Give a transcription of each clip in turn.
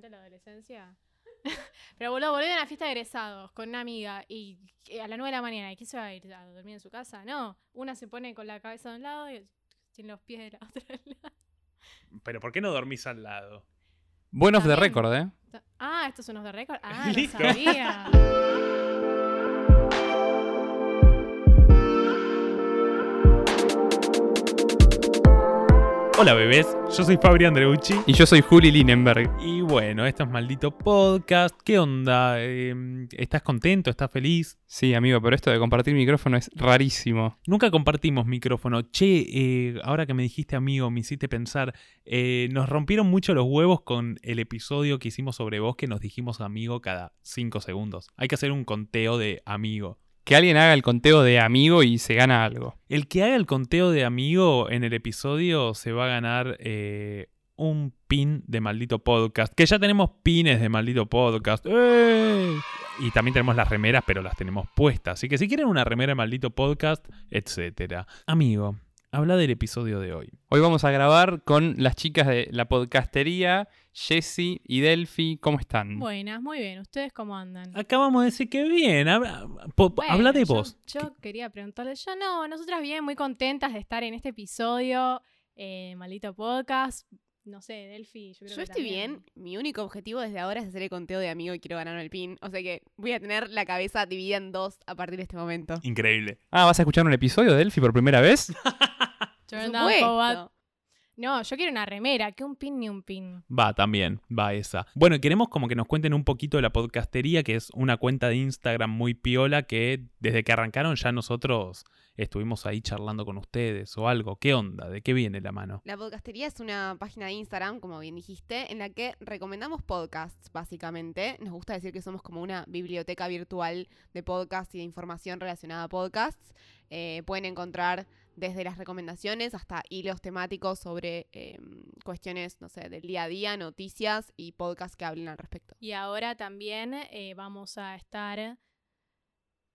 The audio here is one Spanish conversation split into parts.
de la adolescencia. Pero boludo, volví a una fiesta de egresados con una amiga y y a las 9 de la mañana. ¿Y qué se va a ir a dormir en su casa? No. Una se pone con la cabeza de un lado y tiene los pies de la otra al lado. Pero ¿por qué no dormís al lado? Buenos de récord, ¿eh? Ah, estos son los de récord. Ah, no sabía. Hola bebés, yo soy Fabri Andreucci. Y yo soy Juli Linenberg. Y bueno, esto es Maldito Podcast. ¿Qué onda? Eh, ¿Estás contento? ¿Estás feliz? Sí, amigo, pero esto de compartir micrófono es rarísimo. Nunca compartimos micrófono. Che, eh, ahora que me dijiste amigo, me hiciste pensar, eh, nos rompieron mucho los huevos con el episodio que hicimos sobre vos que nos dijimos amigo cada 5 segundos. Hay que hacer un conteo de amigo. Que alguien haga el conteo de amigo y se gana algo. El que haga el conteo de amigo en el episodio se va a ganar eh, un pin de maldito podcast. Que ya tenemos pines de maldito podcast. ¡Eh! Y también tenemos las remeras, pero las tenemos puestas. Así que si quieren una remera de maldito podcast, etcétera. Amigo, habla del episodio de hoy. Hoy vamos a grabar con las chicas de la podcastería, Jessy y Delphi. ¿Cómo están? Buenas, muy bien. ¿Ustedes cómo andan? Acabamos de decir que bien. Habla, po- Bueno, habla de yo- vos. Yo, quería preguntarles, yo no, nosotras bien, muy contentas de estar en este episodio, eh, maldito podcast. No sé, Delphi, yo creo Yo que estoy también. bien. Mi único objetivo desde ahora es hacer el conteo de amigo y quiero ganarme el pin. O sea que voy a tener la cabeza dividida en dos a partir de este momento. Increíble. Ah, ¿vas a escuchar un episodio de Delphi por primera vez? Por Turn down for what? supuesto. No, yo quiero una remera, que un pin ni un pin. Va, también, va esa. Bueno, queremos como que nos cuenten un poquito de la podcastería, que es una cuenta de Instagram muy piola que desde que arrancaron ya nosotros estuvimos ahí charlando con ustedes o algo. ¿Qué onda? ¿De qué viene la mano? La podcastería es una página de Instagram, como bien dijiste, en la que recomendamos podcasts, básicamente. Nos gusta decir que somos como una biblioteca virtual de podcasts y de información relacionada a podcasts. Eh, pueden encontrar desde las recomendaciones hasta hilos temáticos sobre eh, cuestiones, no sé, del día a día, noticias y podcasts que hablen al respecto. Y ahora también eh, vamos a estar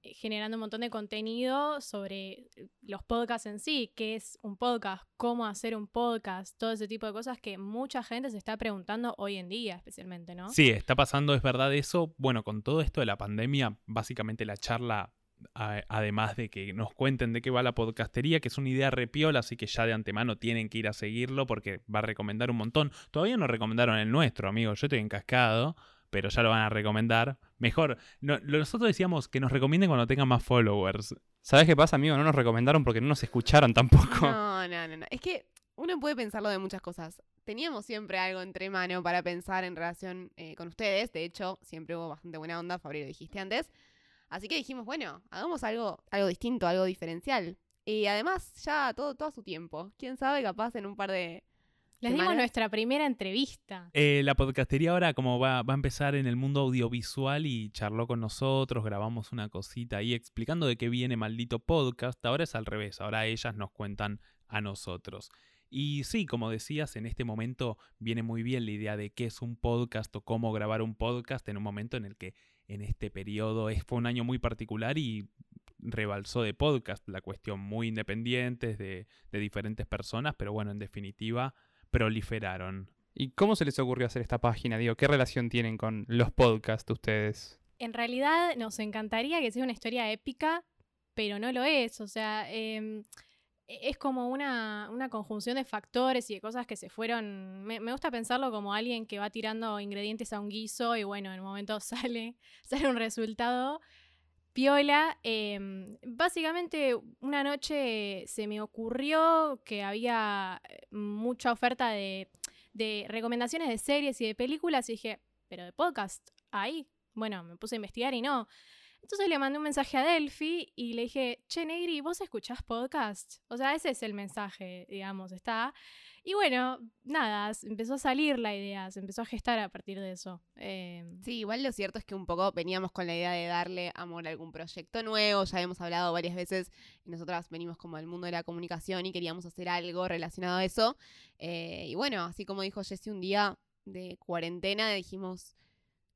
eh, generando un montón de contenido sobre eh, los podcasts en sí, qué es un podcast, cómo hacer un podcast, todo ese tipo de cosas que mucha gente se está preguntando hoy en día, especialmente, ¿no? Sí, está pasando, es verdad eso. Bueno, con todo esto de la pandemia, básicamente la charla, a- además de que nos cuenten de qué va la podcastería, que es una idea repiola, así que ya de antemano tienen que ir a seguirlo porque va a recomendar un montón. Todavía no recomendaron el nuestro, amigo. Yo estoy encascado, pero ya lo van a recomendar. Mejor, no, lo- nosotros decíamos que nos recomienden cuando tengan más followers. ¿Sabes qué pasa, amigo? No nos recomendaron porque no nos escucharon tampoco. No, no, no, no. Es que uno puede pensarlo de muchas cosas. Teníamos siempre algo entre mano para pensar en relación eh, con ustedes. De hecho, siempre hubo bastante buena onda, Fabri, lo dijiste antes. Así que dijimos, bueno, hagamos algo, algo distinto, algo diferencial. Y además, ya todo, todo a su tiempo. Quién sabe, capaz en un par de. Les dimos nuestra primera entrevista. Eh, la podcastería ahora como va, va a empezar en el mundo audiovisual y charló con nosotros, grabamos una cosita ahí explicando de qué viene maldito podcast. Ahora es al revés, ahora ellas nos cuentan a nosotros. Y sí, como decías, en este momento viene muy bien la idea de qué es un podcast o cómo grabar un podcast en un momento en el que en este periodo es, fue un año muy particular y rebalsó de podcast la cuestión muy independientes de, de diferentes personas, pero bueno, en definitiva proliferaron. ¿Y cómo se les ocurrió hacer esta página? Digo, ¿qué relación tienen con los podcasts de ustedes? En realidad nos encantaría que sea una historia épica, pero no lo es. O sea, em, es como una, una conjunción de factores y de cosas que se fueron. Me, me gusta pensarlo como alguien que va tirando ingredientes a un guiso y bueno, en un momento sale, sale un resultado piola. Em, básicamente, una noche se me ocurrió que había eh, mucha oferta de, de recomendaciones de series y de películas y dije, pero de podcast, ahí. Bueno, me puse a investigar y no. Entonces le mandé un mensaje a Delphi y le dije, che, Negri, ¿vos escuchás podcast? O sea, ese es el mensaje, digamos, está. Y bueno, nada, empezó a salir la idea, se empezó a gestar a partir de eso. Eh, Sí, igual lo cierto es que un poco veníamos con la idea de darle amor a algún proyecto nuevo. Ya hemos hablado varias veces. Nosotras venimos como del mundo de la comunicación y queríamos hacer algo relacionado a eso. Eh, y bueno, así como dijo Jessy un día de cuarentena, dijimos,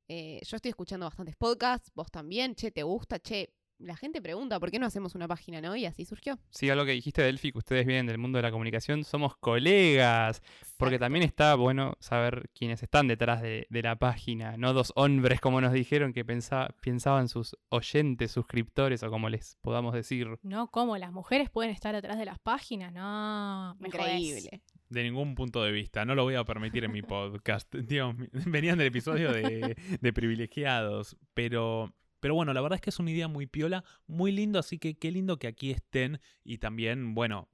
eh, yo estoy escuchando bastantes podcasts, vos también, che, ¿te gusta? Che, la gente pregunta, ¿por qué no hacemos una página, no? Y así surgió. Sí, algo que dijiste, Delphi, que ustedes vienen del mundo de la comunicación, somos colegas. Porque también está bueno saber quiénes están detrás de, de la página, no dos hombres como nos dijeron que pensa- pensaban sus oyentes, suscriptores o como les podamos decir. No, ¿cómo? ¿Las mujeres pueden estar atrás de las páginas? No, me jodés. De ningún punto de vista. No lo voy a permitir en mi podcast. Dios venían del episodio de, de privilegiados. Pero, pero bueno, la verdad es que es una idea muy piola, muy lindo. Así que qué lindo que aquí estén. Y también, bueno,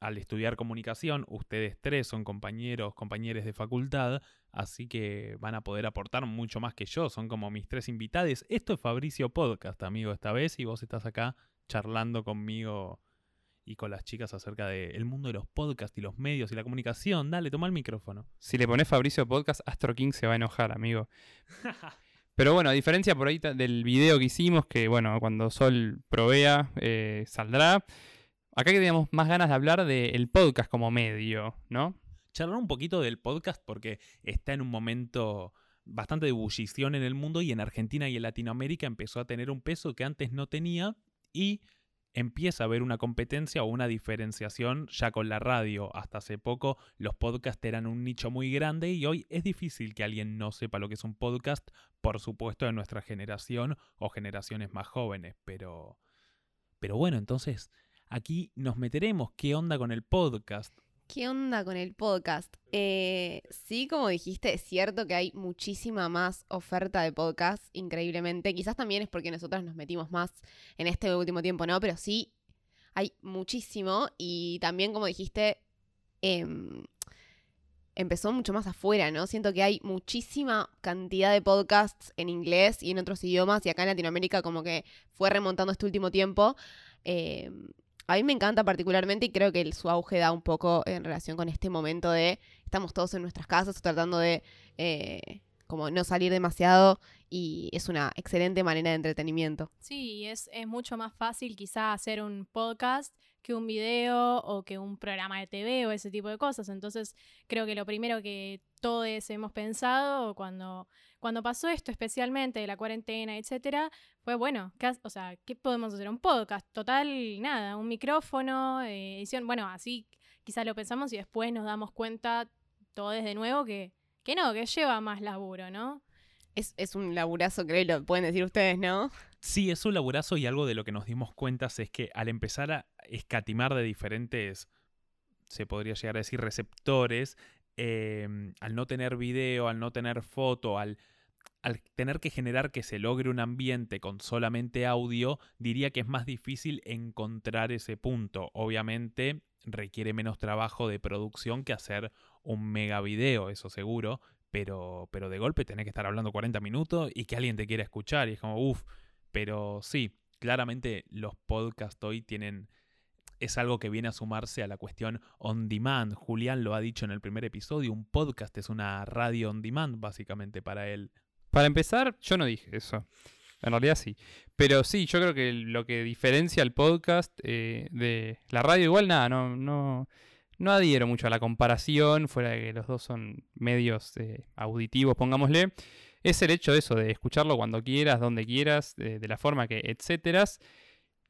al estudiar comunicación, ustedes tres son compañeros, compañeros de facultad. Así que van a poder aportar mucho más que yo. Son como mis tres invitados. Esto es Fabricio Podcast, amigo, esta vez. Y vos estás acá charlando conmigo y con las chicas acerca del mundo de los podcasts y los medios y la comunicación. Dale, toma el micrófono. Si le pones Fabricio Podcast, Astro King se va a enojar, amigo. Pero bueno, a diferencia por ahí del video que hicimos, que bueno, cuando Sol provea, eh, saldrá. Acá que teníamos más ganas de hablar del podcast como medio, ¿no? Charlar un poquito del podcast porque está en un momento bastante de ebullición en el mundo y en Argentina y en Latinoamérica empezó a tener un peso que antes no tenía y empieza a haber una competencia o una diferenciación ya con la radio. Hasta hace poco los podcasts eran un nicho muy grande y hoy es difícil que alguien no sepa lo que es un podcast, por supuesto de nuestra generación o generaciones más jóvenes, pero pero bueno, entonces aquí nos meteremos qué onda con el podcast. ¿Qué onda con el podcast? Eh, sí, como dijiste, es cierto que hay muchísima más oferta de podcast, increíblemente. Quizás también es porque nosotras nos metimos más en este último tiempo, ¿no? Pero sí, hay muchísimo. Y también, como dijiste, em, empezó mucho más afuera, ¿no? Siento que hay muchísima cantidad de podcasts en inglés y en otros idiomas. Y acá en Latinoamérica como que fue remontando este último tiempo. Em, a mí me encanta particularmente y creo que el- su auge da un poco en relación con este momento de estamos todos en nuestras casas tratando de eh, como no salir demasiado y es una excelente manera de entretenimiento. Sí, es, es mucho más fácil quizá hacer un podcast que un video o que un programa de TV o ese tipo de cosas. Entonces, creo que lo primero que todos hemos pensado cuando, cuando pasó esto, especialmente de la cuarentena, etcétera, fue bueno, ¿qué, o sea, ¿qué podemos hacer? Un podcast, total, nada, un micrófono, eh, edición, bueno, así quizá lo pensamos y después nos damos cuenta todo desde nuevo que, que no, que lleva más laburo, ¿no? Es, es un laburazo, creo, lo pueden decir ustedes, ¿no? Sí, es un laburazo y algo de lo que nos dimos cuenta es que al empezar a escatimar de diferentes, se podría llegar a decir, receptores, eh, al no tener video, al no tener foto, al, al tener que generar que se logre un ambiente con solamente audio, diría que es más difícil encontrar ese punto. Obviamente requiere menos trabajo de producción que hacer un mega video, eso seguro, pero, pero de golpe tenés que estar hablando 40 minutos y que alguien te quiera escuchar y es como, uff, pero sí, claramente los podcasts hoy tienen... Es algo que viene a sumarse a la cuestión on demand. Julián lo ha dicho en el primer episodio, un podcast es una radio on demand básicamente para él. Para empezar, yo no dije eso. En realidad sí. Pero sí, yo creo que lo que diferencia al podcast eh, de la radio, igual nada, no, no, no adhiero mucho a la comparación, fuera de que los dos son medios eh, auditivos, pongámosle. Es el hecho de eso, de escucharlo cuando quieras, donde quieras, de, de la forma que, etcétera.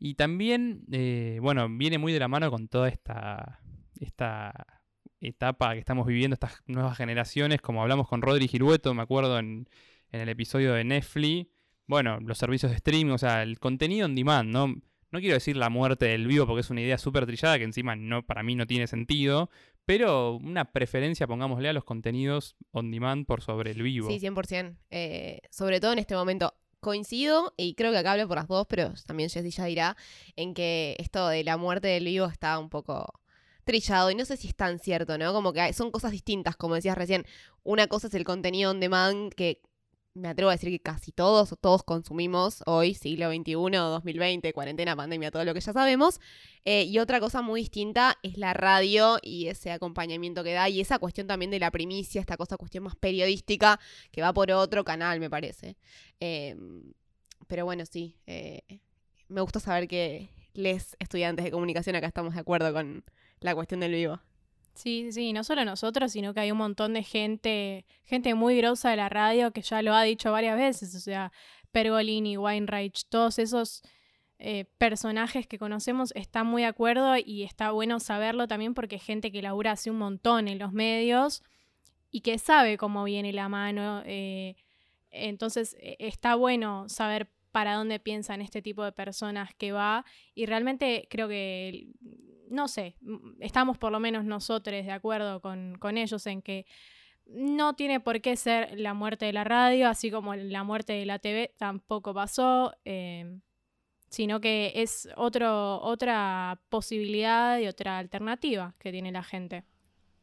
Y también, eh, bueno, viene muy de la mano con toda esta, esta etapa que estamos viviendo, estas nuevas generaciones, como hablamos con Rodri Girueto, me acuerdo en, en el episodio de Netflix. Bueno, los servicios de streaming, o sea, el contenido on demand, ¿no? No quiero decir la muerte del vivo porque es una idea súper trillada que encima no, para mí no tiene sentido, pero una preferencia, pongámosle, a los contenidos on demand por sobre el vivo. Sí, 100%. Eh, sobre todo en este momento. Coincido, y creo que acá hablo por las dos, pero también Jessy ya dirá, en que esto de la muerte del vivo está un poco trillado y no sé si es tan cierto, ¿no? Como que son cosas distintas, como decías recién. Una cosa es el contenido on demand que me atrevo a decir que casi todos, todos consumimos hoy, siglo XXI, 2020, cuarentena, pandemia, todo lo que ya sabemos. Eh, y otra cosa muy distinta es la radio y ese acompañamiento que da y esa cuestión también de la primicia, esta cosa, cuestión más periodística que va por otro canal, me parece. Eh, pero bueno, sí, eh, me gusta saber que les estudiantes de comunicación acá estamos de acuerdo con la cuestión del vivo. Sí, sí, no solo nosotros, sino que hay un montón de gente, gente muy grosa de la radio que ya lo ha dicho varias veces, o sea, Pergolini, Weinreich, todos esos eh, personajes que conocemos están muy de acuerdo y está bueno saberlo también porque hay gente que labura hace un montón en los medios y que sabe cómo viene la mano. eh, entonces e- está bueno saber para dónde piensan este tipo de personas que va y realmente creo que, no sé, estamos por lo menos nosotros de acuerdo con, ellos en que no tiene por qué ser la muerte de la radio, así como la muerte de la TV tampoco pasó, eh, sino que es otra posibilidad y otra alternativa que tiene la gente.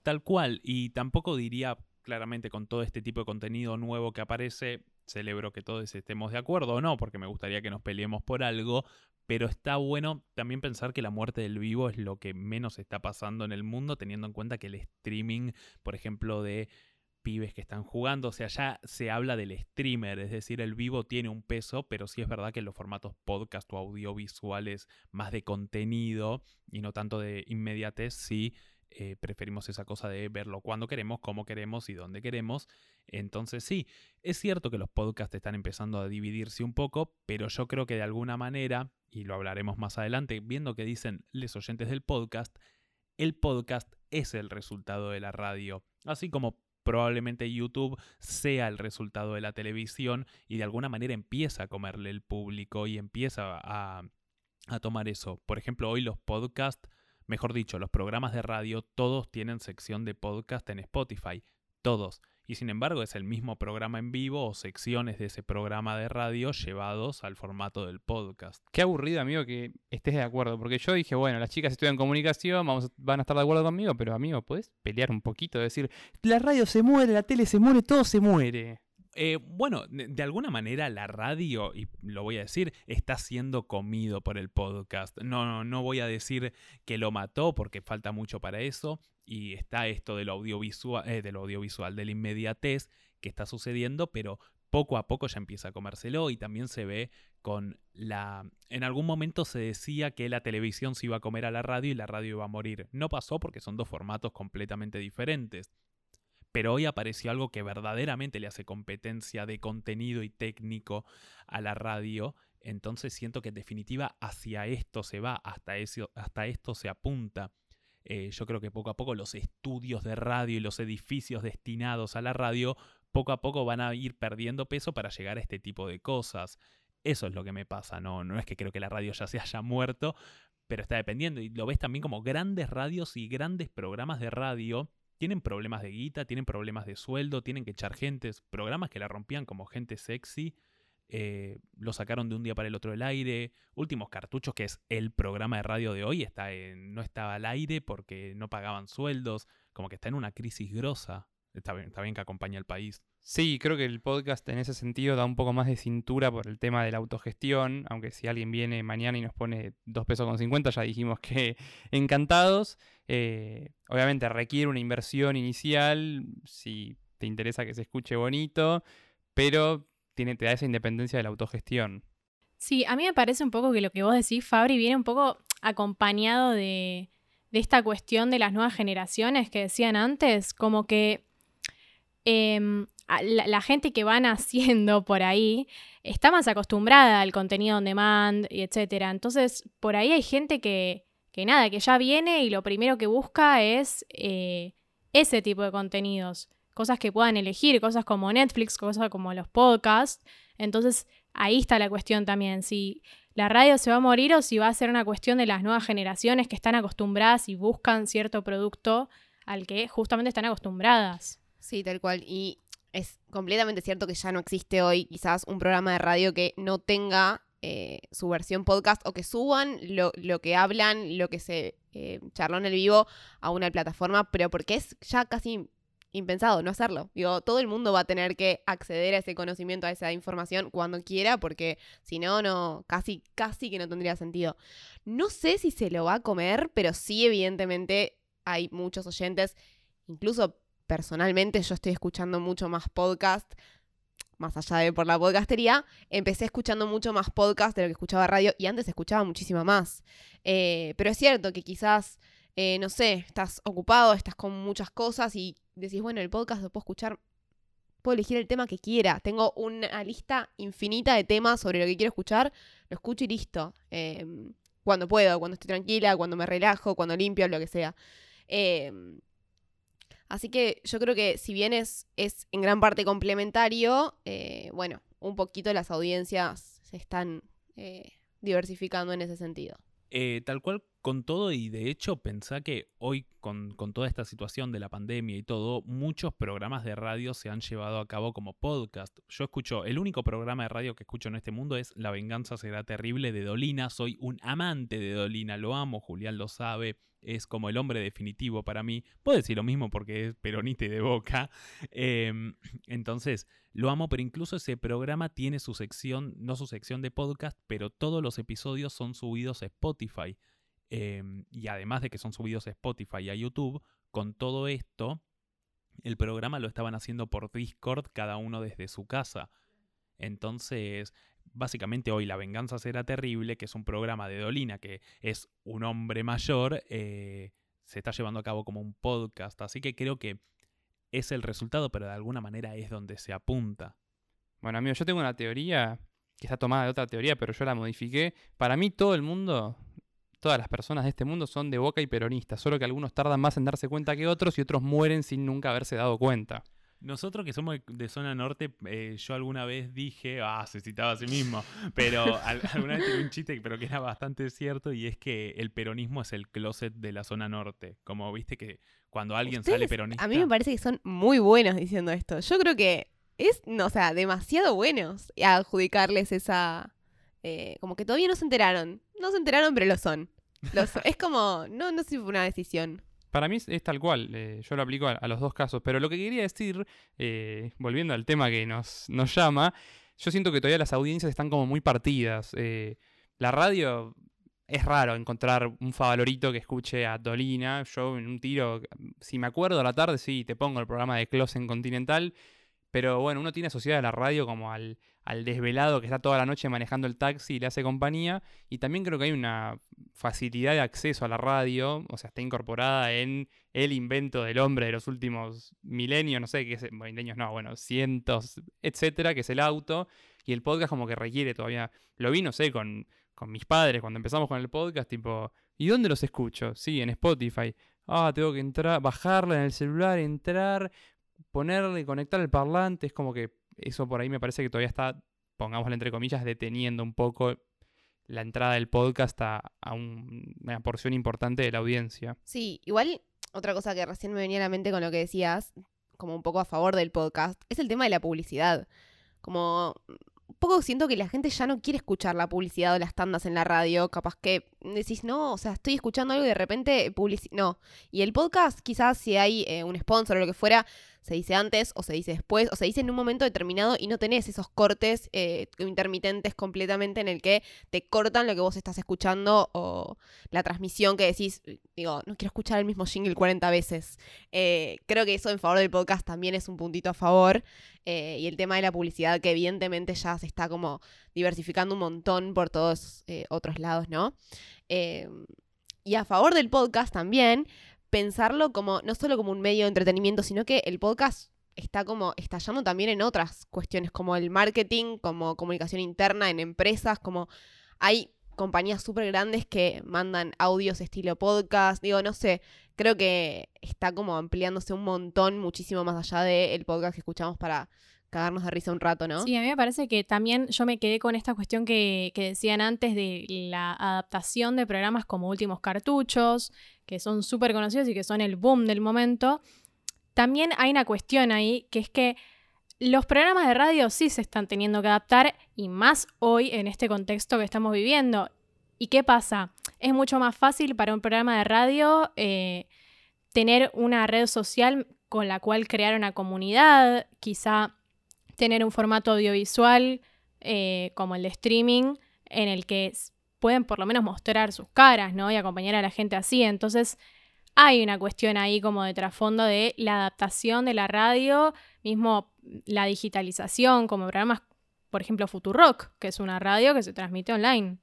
Tal cual, y tampoco diría claramente con todo este tipo de contenido nuevo que aparece, celebro que todos estemos de acuerdo o no, porque me gustaría que nos peleemos por algo, pero está bueno también pensar que la muerte del vivo es lo que menos está pasando en el mundo, teniendo en cuenta que el streaming, por ejemplo, de pibes que están jugando, o sea, ya se habla del streamer, es decir, el vivo tiene un peso, pero sí es verdad que los formatos podcast o audiovisuales más de contenido y no tanto de inmediatez, sí eh, preferimos esa cosa de verlo cuando queremos, cómo queremos y dónde queremos. Entonces sí, es cierto que los podcasts están empezando a dividirse un poco, pero yo creo que de alguna manera, y lo hablaremos más adelante, viendo que dicen los oyentes del podcast, el podcast es el resultado de la radio. Así como probablemente YouTube sea el resultado de la televisión y de alguna manera empieza a comerle el público y empieza a, a tomar eso. Por ejemplo, hoy los podcasts mejor dicho, los programas de radio, todos tienen sección de podcast en Spotify. Todos. Y sin embargo es el mismo programa en vivo o secciones de ese programa de radio llevados al formato del podcast. Qué aburrido, amigo, que estés de acuerdo. Porque yo dije, bueno, las chicas estudian comunicación, vamos, van a estar de acuerdo conmigo, pero amigo, ¿puedes pelear un poquito? Decir, la radio se muere, la tele se muere, todo se muere. Eh, bueno, de, alguna manera la radio, y lo voy a decir, está siendo comido por el podcast. No, no, no voy a decir que lo mató porque falta mucho para eso. Y está esto del audiovisual, eh, del audiovisual, de la inmediatez que está sucediendo, pero poco a poco ya empieza a comérselo y también se ve con la... En algún momento se decía que la televisión se iba a comer a la radio y la radio iba a morir. No pasó porque son dos formatos completamente diferentes pero hoy apareció algo que verdaderamente le hace competencia de contenido y técnico a la radio. Entonces siento que en definitiva hacia esto se va, hasta, hasta esto se apunta. Eh, yo creo que poco a poco los estudios de radio y los edificios destinados a la radio, poco a poco van a ir perdiendo peso para llegar a este tipo de cosas. Eso es lo que me pasa, no, no es que creo que la radio ya se haya muerto, pero está dependiendo. Y lo ves también como grandes radios y grandes programas de radio tienen problemas de guita, tienen problemas de sueldo, tienen que echar gentes, programas que la rompían como gente sexy, eh, lo sacaron de un día para el otro del aire, últimos cartuchos, que es el programa de radio de hoy, está no estaba al aire porque no pagaban sueldos, como que está en una crisis grosa, está bien, está bien que acompaña al país. Sí, creo que el podcast en ese sentido da un poco más de cintura por el tema de la autogestión, aunque si alguien viene mañana y nos pone 2 pesos con 50, ya dijimos que encantados. Eh, obviamente requiere una inversión inicial, si te interesa que se escuche bonito, pero tiene, te da esa independencia de la autogestión. Sí, a mí me parece un poco que lo que vos decís, Fabri, viene un poco acompañado de, de esta cuestión de las nuevas generaciones que decían antes, como que la, la, gente que van haciendo por ahí está más acostumbrada al contenido on demand y etcétera. Entonces, por ahí hay gente que, que nada, que ya viene y lo primero que busca es eh, ese tipo de contenidos. Cosas que puedan elegir, cosas como Netflix, cosas como los podcasts. Entonces, ahí está la cuestión también. Si la radio se va a morir o si va a ser una cuestión de las nuevas generaciones que están acostumbradas y buscan cierto producto al que justamente están acostumbradas. Sí, tal cual. Y es completamente cierto que ya no existe hoy quizás un programa de radio que no tenga eh, su versión podcast o que suban lo, lo que hablan, lo que se eh, charló en el vivo a una plataforma, pero porque es ya casi impensado no hacerlo. Digo, todo el mundo va a tener que acceder a ese conocimiento, a esa información cuando quiera, porque si no, no, casi, casi que no tendría sentido. No sé si se lo va a comer, pero sí, evidentemente, hay muchos oyentes, incluso personalmente yo estoy escuchando mucho más podcast, más allá de por la podcastería, empecé escuchando mucho más podcast de lo que escuchaba radio y antes escuchaba muchísimo más. Eh, pero es cierto que quizás, eh, no sé, estás ocupado, estás con muchas cosas y decís, bueno, el podcast lo puedo escuchar puedo elegir el tema que quiera. Tengo una lista infinita de temas sobre lo que quiero escuchar, lo escucho y listo. Em, cuando puedo, cuando estoy tranquila, cuando me relajo, cuando limpio, lo que sea. Em, así que yo creo que si bien es, es en gran parte complementario, eh, bueno, un poquito las audiencias se están eh, diversificando en ese sentido. Eh, tal cual con todo y de hecho pensá que hoy con, con, toda esta situación de la pandemia y todo, muchos programas de radio se han llevado a cabo como podcast. Yo escucho, el único programa de radio que escucho en este mundo es La venganza será terrible de Dolina. Soy un amante de Dolina, lo amo, Julián lo sabe, es como el hombre definitivo para mí. Puedo decir lo mismo porque es peronista y de boca. Em, entonces, lo amo, pero incluso ese programa tiene su sección, no su sección de podcast, pero todos los episodios son subidos a Spotify. Em, y además de que son subidos a Spotify y a YouTube, con todo esto, el programa lo estaban haciendo por Discord, cada uno desde su casa. Entonces, básicamente hoy La Venganza será terrible, que es un programa de Dolina, que es un hombre mayor, eh, se está llevando a cabo como un podcast. Así que creo que es el resultado, pero de alguna manera es donde se apunta. Bueno, amigo, yo tengo una teoría que está tomada de otra teoría, pero yo la modifiqué. Para mí todo el mundo todas las personas de este mundo son de boca y peronistas, solo que algunos tardan más en darse cuenta que otros y otros mueren sin nunca haberse dado cuenta. Nosotros que somos de zona norte, eh, yo alguna vez dije, ah, se citaba a sí mismo, pero alguna vez tuve un chiste, pero que era bastante cierto, y es que el peronismo es el closet de la zona norte. Como viste que cuando alguien sale peronista... A mí me parece que son muy buenos diciendo esto. Yo creo que es, no, o sea, demasiado buenos adjudicarles esa... Eh, como que todavía no se enteraron. No se enteraron, pero lo son. Es como, no, no fue una decisión. Para mí es, tal cual, eh, yo lo aplico a, los dos casos, pero lo que quería decir, eh, volviendo al tema que nos, nos llama, yo siento que todavía las audiencias están como muy partidas. Eh, la radio es raro encontrar un favorito que escuche a Dolina. Yo en un tiro, si me acuerdo a la tarde, sí, te pongo el programa de Close en Continental. Pero bueno, uno tiene asociada la radio como al, al desvelado que está toda la noche manejando el taxi y le hace compañía. Y también creo que hay una facilidad de acceso a la radio, o sea, está incorporada en el invento del hombre de los últimos milenios, no sé qué es, milenios no, bueno, cientos, etcétera, que es el auto. Y el podcast como que requiere todavía, lo vi, no sé, con, con mis padres cuando empezamos con el podcast, tipo, ¿y dónde los escucho? Sí, en Spotify. Ah, tengo que entrar, bajarla en el celular, entrar, ponerle, conectar el parlante, es como que eso por ahí me parece que todavía está, pongámoslo entre comillas, deteniendo un poco la entrada del podcast a, una porción importante de la audiencia. Sí, igual otra cosa que recién me venía a la mente con lo que decías, como un poco a favor del podcast, es el tema de la publicidad. Como un poco siento que la gente ya no quiere escuchar la publicidad o las tandas en la radio. Capaz que decís, no, o sea, estoy escuchando algo y de repente publicidad. No. Y el podcast, quizás si hay eh, un sponsor o lo que fuera, se dice antes o se dice después o se dice en un momento determinado y no tenés esos cortes eh, intermitentes completamente en el que te cortan lo que vos estás escuchando o la transmisión que decís, digo, no quiero escuchar el mismo jingle 40 veces. Eh, creo que eso en favor del podcast también es un puntito a favor. Y el tema de la publicidad que evidentemente ya se está como diversificando un montón por todos otros lados, ¿no? Y a favor del podcast también, pensarlo como, no solo como un medio de entretenimiento, sino que el podcast está como estallando también en otras cuestiones, como el marketing, como comunicación interna en empresas, como hay compañías súper grandes que mandan audios estilo podcast, digo, no sé, creo que está como ampliándose un montón, muchísimo más allá del podcast que escuchamos para cagarnos de risa un rato, ¿no? Sí, a mí me parece que también yo me quedé con esta cuestión que, que decían antes de la adaptación de programas como Últimos Cartuchos, que son súper conocidos y que son el boom del momento. También hay una cuestión ahí, que es que los programas de radio sí se están teniendo que adaptar y más hoy en este contexto que estamos viviendo. ¿Y qué pasa? Es mucho más fácil para un programa de radio eh, tener una red social con la cual crear una comunidad, quizá tener un formato audiovisual eh, como el de streaming, en el que pueden por lo menos mostrar sus caras, ¿no? Y acompañar a la gente así. Entonces, hay una cuestión ahí como de trasfondo de la adaptación de la radio, mismo la digitalización, como programas, por ejemplo, Futurock, que es una radio que se transmite online.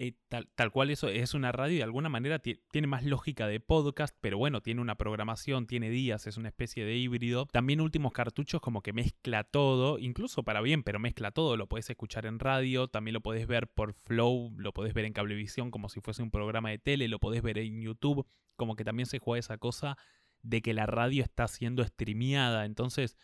Eh, tal, tal cual eso es una radio y de alguna manera ti- tiene más lógica de podcast, pero bueno, tiene una programación, tiene días, es una especie de híbrido. También Últimos Cartuchos como que mezcla todo, incluso para bien, pero mezcla todo. Lo podés escuchar en radio, también lo podés ver por Flow, lo podés ver en Cablevisión como si fuese un programa de tele, lo podés ver en YouTube, como que también se juega esa cosa de que la radio está siendo streameada, entonces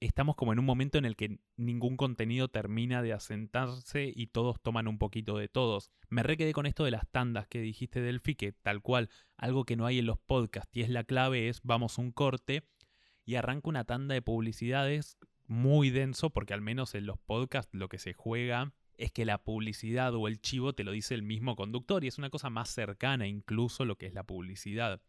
estamos como en un momento en el que ningún contenido termina de asentarse y todos toman un poquito de todos. Me re quedé con esto de las tandas que dijiste Delphi, que tal cual, algo que no hay en los podcasts y es la clave es vamos un corte y arranca una tanda de publicidades muy denso porque al menos en los podcasts lo que se juega es que la publicidad o el chivo te lo dice el mismo conductor y es una cosa más cercana incluso lo que es la publicidad.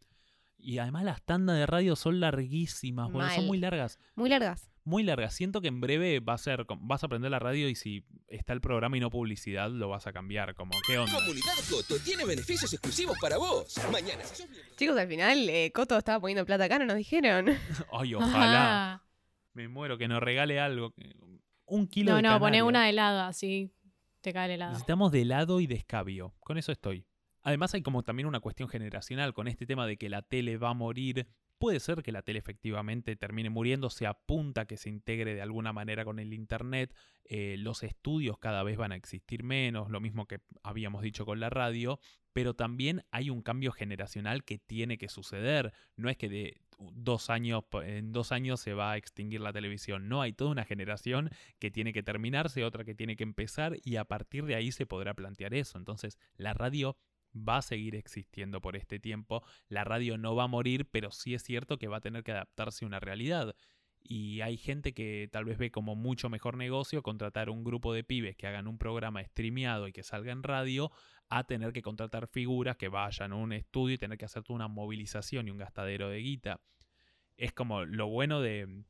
Y además las tandas de radio son larguísimas, boludo, son muy largas Muy largas. muy larga. Siento que en breve va a ser, vas a aprender la radio y si está el programa y no publicidad, lo vas a cambiar. Como, ¿qué onda? Comunidad Coto tiene beneficios exclusivos para vos. Mañana, si sos miembro- Chicos, al final, eh, Coto estaba poniendo plata acá, no nos dijeron. Ay, ojalá. Ajá. Me muero que nos regale algo. Un kilo No, de no, poné canaria. una de helado, así te cae el helado. Necesitamos de helado y de escabio. Con eso estoy. Además hay como también una cuestión generacional con este tema de que la tele va a morir. Puede ser que la tele efectivamente termine muriendo, se apunta que se integre de alguna manera con el Internet, eh, los estudios cada vez van a existir menos, lo mismo que habíamos dicho con la radio, pero también hay un cambio generacional que tiene que suceder. No es que de dos años, en dos años se va a extinguir la televisión, no, hay toda una generación que tiene que terminarse, otra que tiene que empezar y a partir de ahí se podrá plantear eso. Entonces, la radio va a seguir existiendo por este tiempo, la radio no va a morir, pero sí es cierto que va a tener que adaptarse a una realidad. Y hay gente que tal vez ve como mucho mejor negocio contratar un grupo de pibes que hagan un programa streameado y que salga en radio a tener que contratar figuras que vayan a un estudio y tener que hacer toda una movilización y un gastadero de guita. Es como lo bueno de,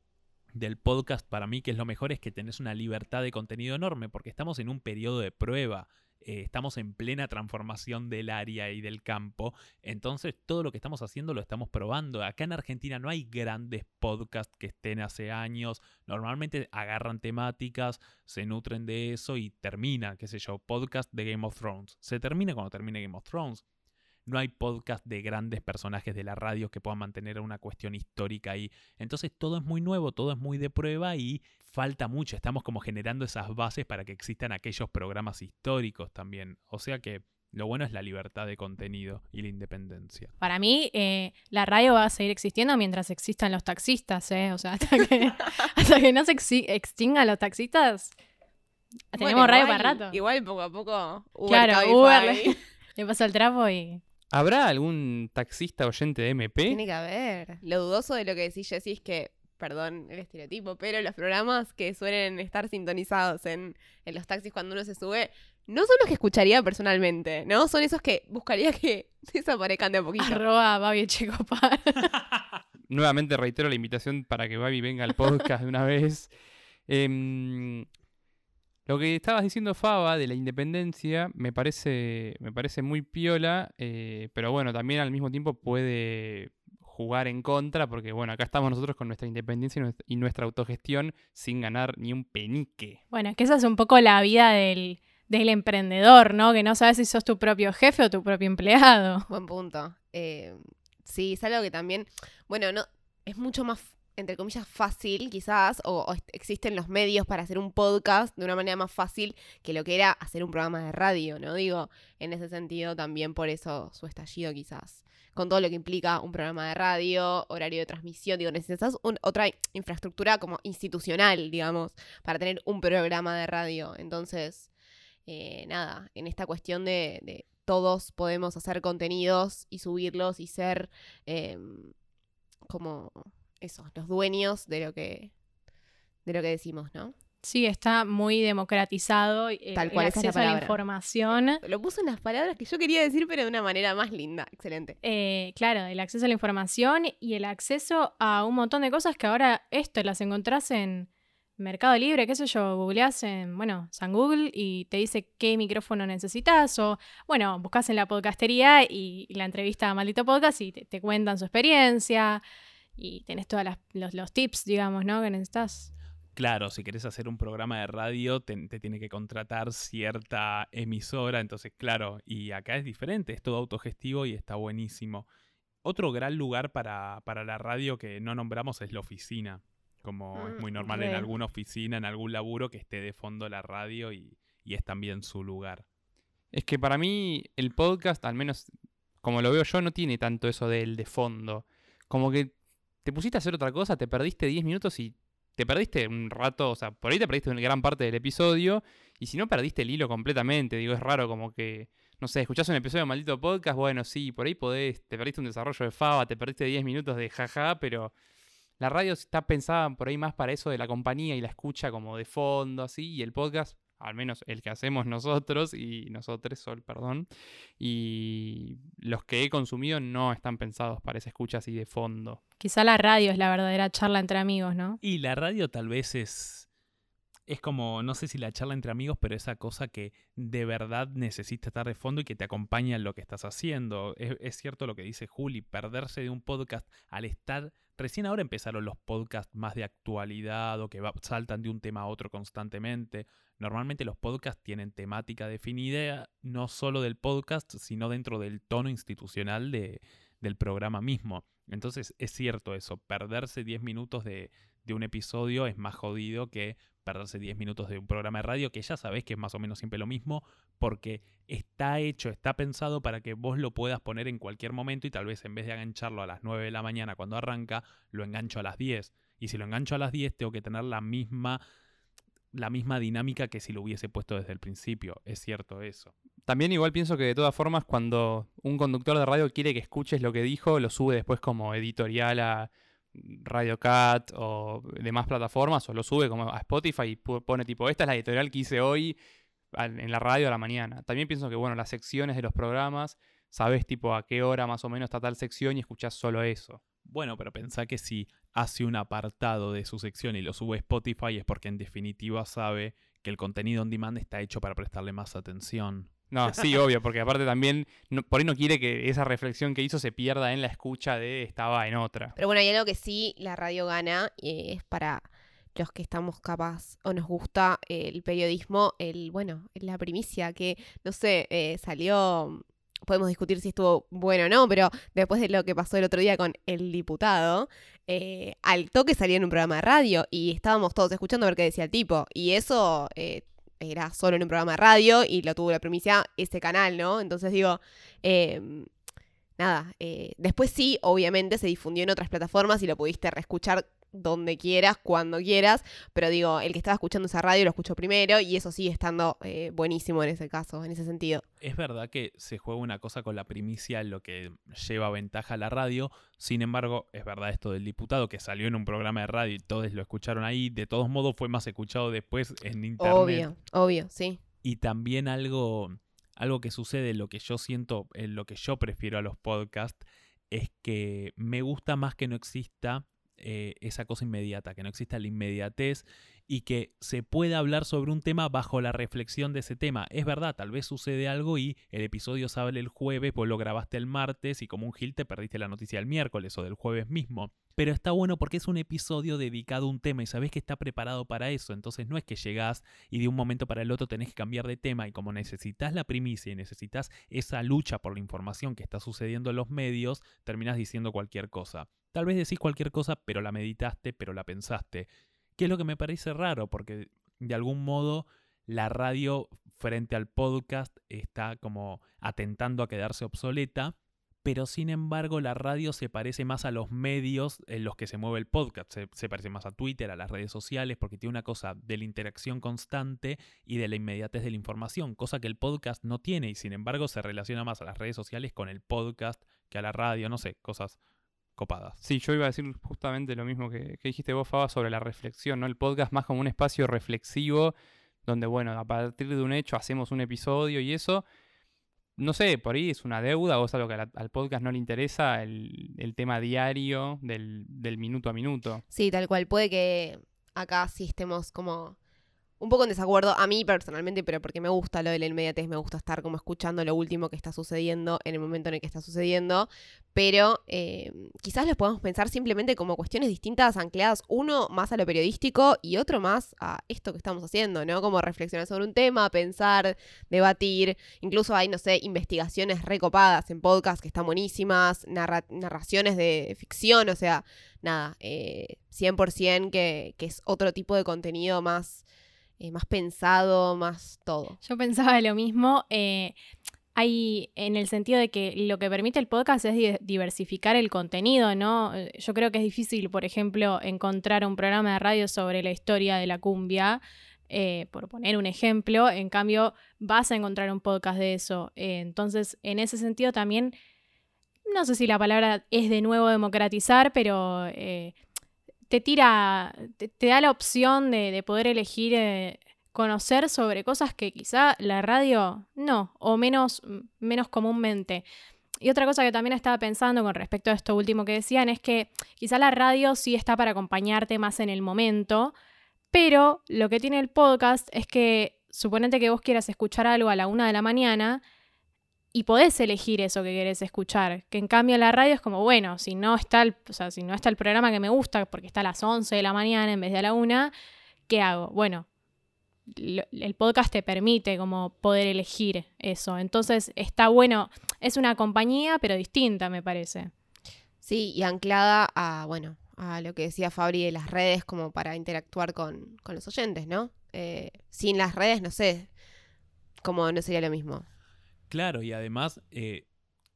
del podcast para mí, que es lo mejor, es que tenés una libertad de contenido enorme, porque estamos en un periodo de prueba, eh, estamos en plena transformación del área y del campo, entonces todo lo que estamos haciendo lo estamos probando. Acá en Argentina no hay grandes podcasts que estén hace años, normalmente agarran temáticas, se nutren de eso y termina, qué sé yo, podcast de Game of Thrones. Se termina cuando termine Game of Thrones. No hay podcast de grandes personajes de la radio que puedan mantener una cuestión histórica ahí. Entonces todo es muy nuevo, todo es muy de prueba y falta mucho. Estamos como generando esas bases para que existan aquellos programas históricos también. O sea que lo bueno es la libertad de contenido y la independencia. Para mí, eh, la radio va a seguir existiendo mientras existan los taxistas, ¿eh? O sea, hasta que, hasta que no se extingan los taxistas, tenemos Bueno, radio igual- para rato. Igual poco a poco. Uber, Claro, Cabify. Uber le, le pasa el trapo y... ¿Habrá algún taxista oyente de MP? Tiene que haber. Lo dudoso de lo que decís, Jessy, es que, perdón el estereotipo, pero los programas que suelen estar sintonizados en, en los taxis cuando uno se sube, no son los que escucharía personalmente, ¿no? Son esos que buscaría que desaparezcan de a poquito. Arroba Babi Echecopar. Nuevamente reitero la invitación para que Babi venga al podcast de una vez. Em, lo que estabas diciendo, Faba, de la independencia, me parece, me parece muy piola, eh, pero bueno, también al mismo tiempo puede jugar en contra, porque bueno, acá estamos nosotros con nuestra independencia y nuestra, autogestión sin ganar ni un penique. Bueno, es que esa es un poco la vida del, del emprendedor, ¿no? Que no sabes si sos tu propio jefe o tu propio empleado. Buen punto. Eh, sí, es algo que también, bueno, no es mucho más, entre comillas, fácil quizás, o, existen los medios para hacer un podcast de una manera más fácil que lo que era hacer un programa de radio, ¿no? Digo, en ese sentido también por eso su estallido quizás. Con todo lo que implica un programa de radio, horario de transmisión, digo, necesitas otra infraestructura como institucional, digamos, para tener un programa de radio. Entonces, eh, nada, en esta cuestión de, todos podemos hacer contenidos y subirlos y ser eh, como eso, los dueños de lo que de lo que decimos, ¿no? Sí, está muy democratizado eh, Tal cual, el esa es la acceso a la información. Lo puso en las palabras que yo quería decir, pero de una manera más linda. Excelente. Eh, claro, el acceso a la información y el acceso a un montón de cosas que ahora esto las encontrás en Mercado Libre, qué sé yo, googleás en, bueno, San Google y te dice qué micrófono necesitas o, bueno, buscas en la podcastería y, y la entrevista a Maldito Podcast y te, te cuentan su experiencia y tenés todos los, los tips, digamos, ¿no? Que necesitas. Claro, si querés hacer un programa de radio, te, te tiene que contratar cierta emisora, entonces claro, y acá es diferente, es todo autogestivo y está buenísimo. Otro gran lugar para, para la radio que no nombramos es la oficina, como es Mm, muy normal en alguna oficina, en algún laburo, que esté de fondo la radio y, y es también su lugar. Es que para mí el podcast, al menos como lo veo yo, no tiene tanto eso del de fondo. Como que te pusiste a hacer otra cosa, te perdiste 10 minutos y te perdiste un rato, o sea, por ahí te perdiste una gran parte del episodio y si no perdiste el hilo completamente, digo, es raro como que, no sé, escuchás un episodio de maldito podcast, bueno, sí, por ahí podés, te perdiste un desarrollo de Fava, te perdiste 10 minutos de jaja, pero la radio está pensada por ahí más para eso de la compañía y la escucha como de fondo, así, y el podcast, al menos el que hacemos nosotros y nosotros, Sol, perdón, y los que he consumido no están pensados para esa escucha así de fondo. Quizá la radio es la verdadera charla entre amigos, ¿no? Y la radio tal vez es. Es como, no sé si la charla entre amigos, pero esa cosa que de verdad necesita estar de fondo y que te acompaña en lo que estás haciendo. Es, cierto lo que dice Juli, perderse de un podcast al estar. Recién ahora empezaron los podcasts más de actualidad o que saltan de un tema a otro constantemente. Normalmente los podcasts tienen temática definida, no solo del podcast, sino dentro del tono institucional de- del programa mismo. Entonces es cierto eso, perderse 10 minutos de, de un episodio es más jodido que perderse 10 minutos de un programa de radio que ya sabés que es más o menos siempre lo mismo porque está hecho, está pensado para que vos lo puedas poner en cualquier momento y tal vez en vez de engancharlo a las 9 de la mañana cuando arranca, lo engancho a las 10. Y si lo engancho a las 10 tengo que tener la misma la misma dinámica que si lo hubiese puesto desde el principio. Es cierto eso. También igual pienso que de todas formas cuando un conductor de radio quiere que escuches lo que dijo, lo sube después como editorial a Radio Cat o demás plataformas o lo sube como a Spotify y pone tipo, esta es la editorial que hice hoy en la radio a la mañana. También pienso que bueno, las secciones de los programas, sabes tipo a qué hora más o menos está tal sección y escuchás solo eso. Bueno, pero pensá que si hace un apartado de su sección y lo sube a Spotify es porque en definitiva sabe que el contenido on demand está hecho para prestarle más atención. No, sí, obvio, porque aparte también no- por ahí no quiere que esa reflexión que hizo se pierda en la escucha de estaba en otra. Pero bueno, hay algo que sí la radio gana y es para los que estamos capaz o nos gusta el periodismo, el bueno, la primicia que, no sé, eh, salió, podemos discutir si estuvo bueno o no, pero después de lo que pasó el otro día con el diputado, eh, al toque salía en un programa de radio y estábamos todos escuchando a ver qué decía el tipo. Y eso eh, era solo en un programa de radio y lo tuvo la primicia ese canal, ¿no? Entonces digo, eh, nada, eh, después sí, obviamente se difundió en otras plataformas y lo pudiste reescuchar donde quieras, cuando quieras, pero digo, el que estaba escuchando esa radio lo escuchó primero y eso sigue estando eh, buenísimo en ese caso, en ese sentido. Es verdad que se juega una cosa con la primicia en lo que lleva ventaja a la radio. Sin embargo, es verdad esto del diputado que salió en un programa de radio y todos lo escucharon ahí. De todos modos, fue más escuchado después en internet. Obvio, obvio, sí. Y también algo, algo que sucede, lo que yo siento, en lo que yo prefiero a los podcasts, es que me gusta más que no exista eh, esa cosa inmediata, que no exista la inmediatez y que se pueda hablar sobre un tema bajo la reflexión de ese tema. Es verdad, tal vez sucede algo y el episodio sale el jueves, pues lo grabaste el martes y como un gil te perdiste la noticia del miércoles o del jueves mismo. Pero está bueno porque es un episodio dedicado a un tema y sabes que está preparado para eso. Entonces no es que llegás y de un momento para el otro tenés que cambiar de tema y como necesitas la primicia y necesitas esa lucha por la información que está sucediendo en los medios, terminás diciendo cualquier cosa. Tal vez decís cualquier cosa, pero la meditaste, pero la pensaste. Que es lo que me parece raro, porque de algún modo la radio frente al podcast está como atentando a quedarse obsoleta, pero sin embargo la radio se parece más a los medios en los que se mueve el podcast, se, se parece más a Twitter, a las redes sociales, porque tiene una cosa de la interacción constante y de la inmediatez de la información, cosa que el podcast no tiene y sin embargo se relaciona más a las redes sociales con el podcast que a la radio, no sé, cosas copadas. Sí, yo iba a decir justamente lo mismo que, que dijiste vos, Faba, sobre la reflexión, ¿no? El podcast más como un espacio reflexivo, donde, bueno, a partir de un hecho hacemos un episodio y eso. No sé, por ahí es una deuda o es algo que al, al podcast no le interesa, el, el tema diario del, del minuto a minuto. Sí, tal cual. Puede que acá sí estemos como un poco en desacuerdo a mí personalmente, pero porque me gusta lo de la inmediatez, me gusta estar como escuchando lo último que está sucediendo en el momento en el que está sucediendo, pero eh, quizás los podemos pensar simplemente como cuestiones distintas, ancladas uno más a lo periodístico y otro más a esto que estamos haciendo, ¿no? Como reflexionar sobre un tema, pensar, debatir, incluso hay, no sé, investigaciones recopadas en podcast que están buenísimas, narra- narraciones de ficción, o sea, nada, eh, 100% que, que es otro tipo de contenido más eh, más pensado, más todo. Yo pensaba lo mismo. eh, hay en el sentido de que lo que permite el podcast es di- diversificar el contenido, ¿no? Eh, Yo creo que es difícil, por ejemplo, encontrar un programa de radio sobre la historia de la cumbia, eh, por poner un ejemplo. En cambio, vas a encontrar un podcast de eso. Entonces, en ese sentido también, no sé si la palabra es de nuevo democratizar, pero te tira, te, da la opción de, de poder elegir eh, conocer sobre cosas que quizá la radio no, o menos, menos comúnmente. Y otra cosa que también estaba pensando con respecto a esto último que decían es que quizá la radio sí está para acompañarte más en el momento, pero lo que tiene el podcast es que suponete que vos quieras escuchar algo a la una de la mañana y podés elegir eso que querés escuchar. Que en cambio la radio es como, bueno, si no está el, o sea, si no está el programa que me gusta porque está a las 11 de la mañana en vez de a la una, ¿qué hago? Bueno, lo- el podcast te permite como poder elegir eso. Entonces está bueno, es una compañía, pero distinta, me parece. Sí, y anclada a, bueno, a lo que decía Fabri de las redes como para interactuar con, con los oyentes, ¿no? Eh, sin las redes, no sé, como no sería lo mismo. Claro, y además eh,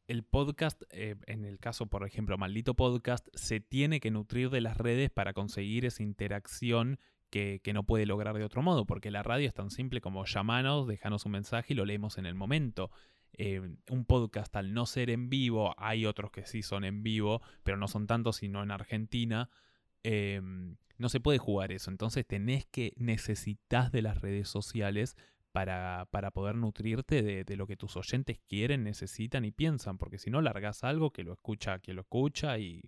el podcast, eh, en el caso, por ejemplo, Maldito Podcast, se tiene que nutrir de las redes para conseguir esa interacción que, que no puede lograr de otro modo, porque la radio es tan simple como llamanos, dejanos un mensaje y lo leemos en el momento. Eh, un podcast al no ser en vivo, hay otros que sí son en vivo, pero no son tantos sino en Argentina, no se puede jugar eso. Entonces tenés que, necesitas de las redes sociales para, para poder nutrirte de, de lo que tus oyentes quieren, necesitan y piensan, porque si no largas algo que lo escucha quien lo escucha y,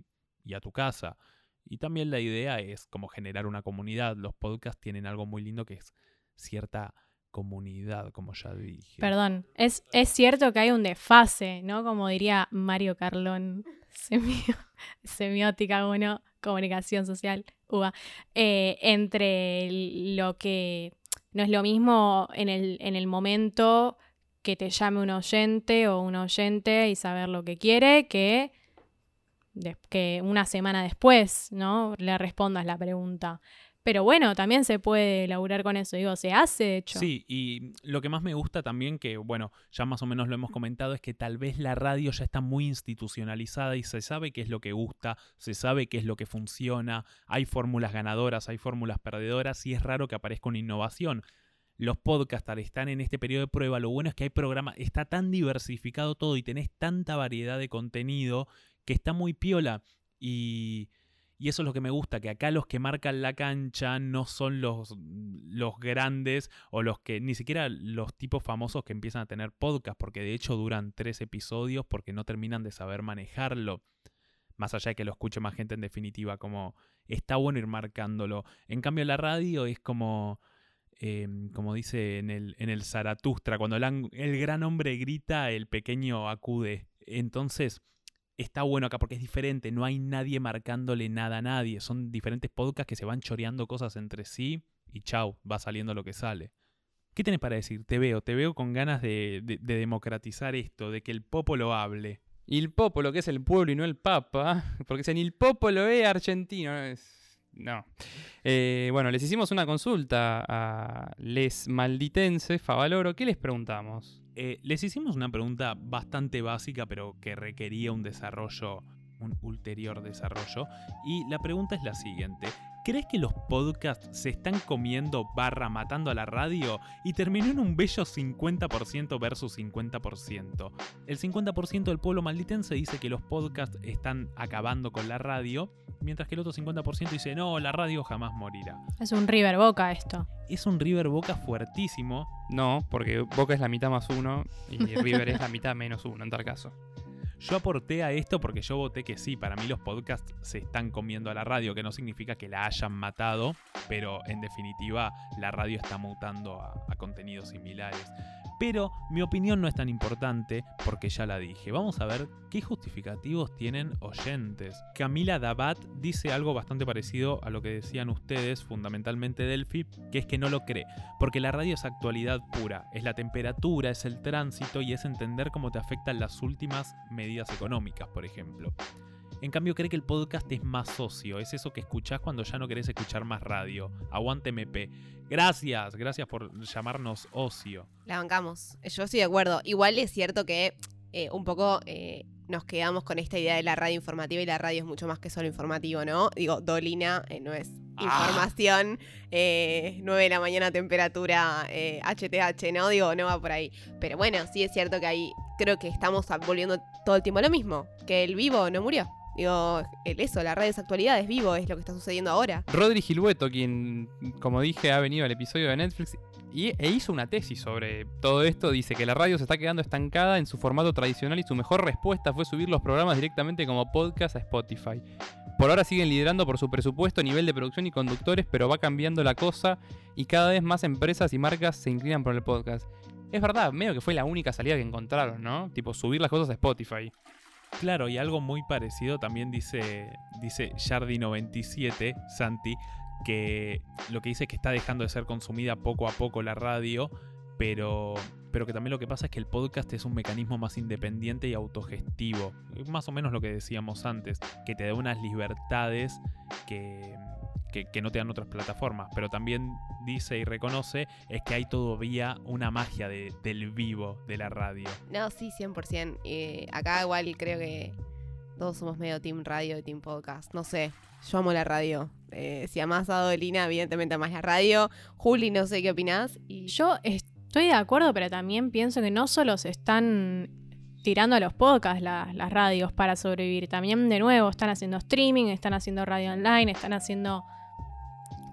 y a tu casa. Y también la idea es como generar una comunidad. Los podcasts tienen algo muy lindo que es cierta comunidad, como ya dije. Perdón, es, es cierto que hay un desfase, ¿no? Como diría Mario Carlón, semiótica 1, comunicación social, UBA, eh, entre lo que no es lo mismo en el, en el momento que te llame un oyente o un oyente y saber lo que quiere que, que una semana después, ¿no? Le respondas la pregunta. Pero bueno, también se puede laburar con eso. Digo, se hace, hecho. Sí, y lo que más me gusta también, que bueno, ya más o menos lo hemos comentado, es que tal vez la radio ya está muy institucionalizada y se sabe qué es lo que gusta, se sabe qué es lo que funciona, hay fórmulas ganadoras, hay fórmulas perdedoras y es raro que aparezca una innovación. Los podcasts al estar en este periodo de prueba, lo bueno es que hay programas, está tan diversificado todo y tenés tanta variedad de contenido que está muy piola y... Y eso es lo que me gusta, que acá los que marcan la cancha no son los, los grandes o los que, ni siquiera los tipos famosos que empiezan a tener podcast, porque de hecho duran tres episodios porque no terminan de saber manejarlo. Más allá de que lo escuche más gente en definitiva, como está bueno ir marcándolo. En cambio la radio es como, eh, como dice en el, en el Zaratustra, cuando el, an- el gran hombre grita, el pequeño acude. Entonces está bueno acá porque es diferente, no hay nadie marcándole nada a nadie, son diferentes podcasts que se van choreando cosas entre sí y chau, va saliendo lo que sale. ¿Qué tenés para decir? Te veo, te veo con ganas de, de- de democratizar esto, de que el popo lo hable. Il popolo, que es el pueblo y no el papa, porque si il popolo es argentino, no es- No. Eh, bueno, les hicimos una consulta a les malditenses, Favaloro. ¿Qué les preguntamos? Eh, les hicimos una pregunta bastante básica, pero que requería un desarrollo, un ulterior desarrollo. Y la pregunta es la siguiente. ¿Crees que los podcasts se están comiendo barra matando a la radio? Y terminó en un bello 50% versus 50%. El 50% del pueblo malditense dice que los podcasts están acabando con la radio, mientras que el otro 50% dice no, la radio jamás morirá. Es un River Boca esto. Es un River Boca fuertísimo, No, porque Boca es la mitad más uno y River es la mitad menos uno en tal caso. Yo aporté a esto porque yo voté que sí, para mí los podcasts se están comiendo a la radio, que no significa que la hayan matado, pero en definitiva la radio está mutando a, a contenidos similares. Pero mi opinión no es tan importante porque ya la dije. Vamos a ver qué justificativos tienen oyentes. Camila Dabat dice algo bastante parecido a lo que decían ustedes, fundamentalmente Delphi, que es que no lo cree. Porque la radio es actualidad pura, es la temperatura, es el tránsito y es entender cómo te afectan las últimas medidas económicas, por ejemplo. En cambio, cree que el podcast es más socio, es eso que escuchás cuando ya no querés escuchar más radio. Aguante MP. Gracias, gracias por llamarnos ocio. La bancamos. Yo estoy de acuerdo. Igual es cierto que eh, un poco eh, nos quedamos con esta idea de la radio informativa y la radio es mucho más que solo informativo, ¿no? Digo, Dolina eh, no es Ah. información, eh, 9 de la mañana temperatura HTH, ¿no? Digo, no va por ahí. Pero bueno, sí es cierto que ahí creo que estamos volviendo todo el tiempo a lo mismo, que el vivo no murió. Digo, el eso, la radio es actualidad, es vivo, es lo que está sucediendo ahora. Rodri Gilbueto, quien, como dije, ha venido al episodio de Netflix y, e hizo una tesis sobre todo esto, dice que la radio se está quedando estancada en su formato tradicional y su mejor respuesta fue subir los programas directamente como podcast a Spotify. Por ahora siguen liderando por su presupuesto, nivel de producción y conductores, pero va cambiando la cosa y cada vez más empresas y marcas se inclinan por el podcast. Es verdad, medio que fue la única salida que encontraron, ¿no? Tipo, subir las cosas a Spotify. Claro, y algo muy parecido también dice, dice Yardi97, Santi, que lo que dice es que está dejando de ser consumida poco a poco la radio, pero, pero que también lo que pasa es que el podcast es un mecanismo más independiente y autogestivo. Más o menos lo que decíamos antes, que te da unas libertades que, que, que no te dan otras plataformas. Pero también dice y reconoce es que hay todavía una magia de- del vivo de la radio. No, sí, 100%. Eh, acá igual creo que todos somos medio team radio y team podcast. No sé, yo amo la radio. Eh, si amás a Dolina, evidentemente amás la radio. Juli, no sé qué opinás. Y Yo estoy de acuerdo, pero también pienso que no solo se están tirando a los podcasts la- las radios para sobrevivir, también de nuevo están haciendo streaming, están haciendo radio online, están haciendo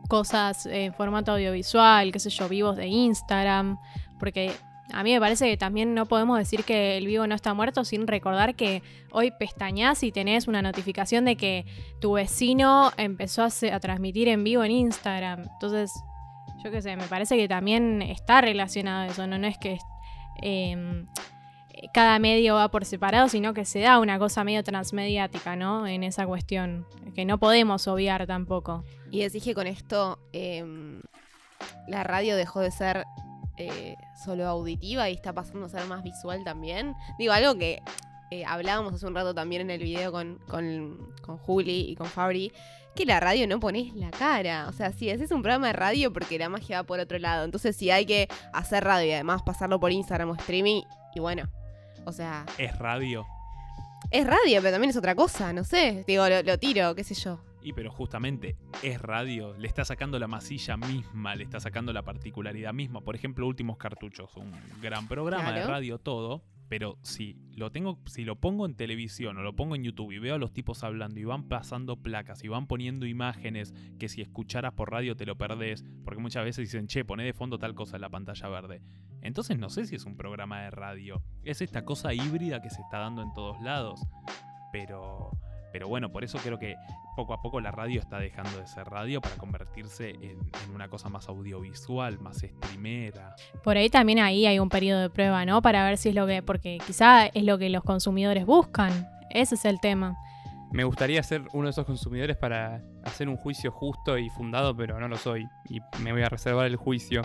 cosas en formato audiovisual, qué sé yo, vivos de Instagram, porque a mí me parece que también no podemos decir que el vivo no está muerto sin recordar que hoy pestañás y tenés una notificación de que tu vecino empezó a, transmitir en vivo en Instagram. Entonces, yo qué sé, me parece que también está relacionado eso, no, es que eh, cada medio va por separado, sino que se da una cosa medio transmediática, ¿no? En esa cuestión, que no podemos obviar tampoco. Y decís que con esto em, la radio dejó de ser eh, solo auditiva y está pasando a ser más visual también. Digo, algo que eh, hablábamos hace un rato también en el video con, con, con Juli y con Fabri, que la radio no pones la cara. O sea, si haces un programa de radio porque la magia va por otro lado. Entonces, si hay que hacer radio y además pasarlo por Instagram o streaming, y bueno, o sea, Es radio. es radio, pero también es otra cosa, no sé. Digo, lo, lo tiro, qué sé yo. Y pero justamente es radio, le está sacando la masilla misma, le está sacando la particularidad misma. Por ejemplo, Últimos Cartuchos, un gran programa de radio todo, pero si lo tengo, si lo pongo en televisión o lo pongo en YouTube y veo a los tipos hablando y van pasando placas y van poniendo imágenes que si escucharas por radio te lo perdés, porque muchas veces dicen, che, poné de fondo tal cosa en la pantalla verde. Entonces no sé si es un programa de radio, es esta cosa híbrida que se está dando en todos lados. Pero, pero bueno, por eso creo que poco a poco la radio está dejando de ser radio para convertirse en, en una cosa más audiovisual, más streamera. Por ahí también ahí hay un periodo de prueba, ¿no? Para ver si es lo que, porque quizá es lo que los consumidores buscan. Ese es el tema. Me gustaría ser uno de esos consumidores para hacer un juicio justo y fundado, pero no lo soy. Y me voy a reservar el juicio.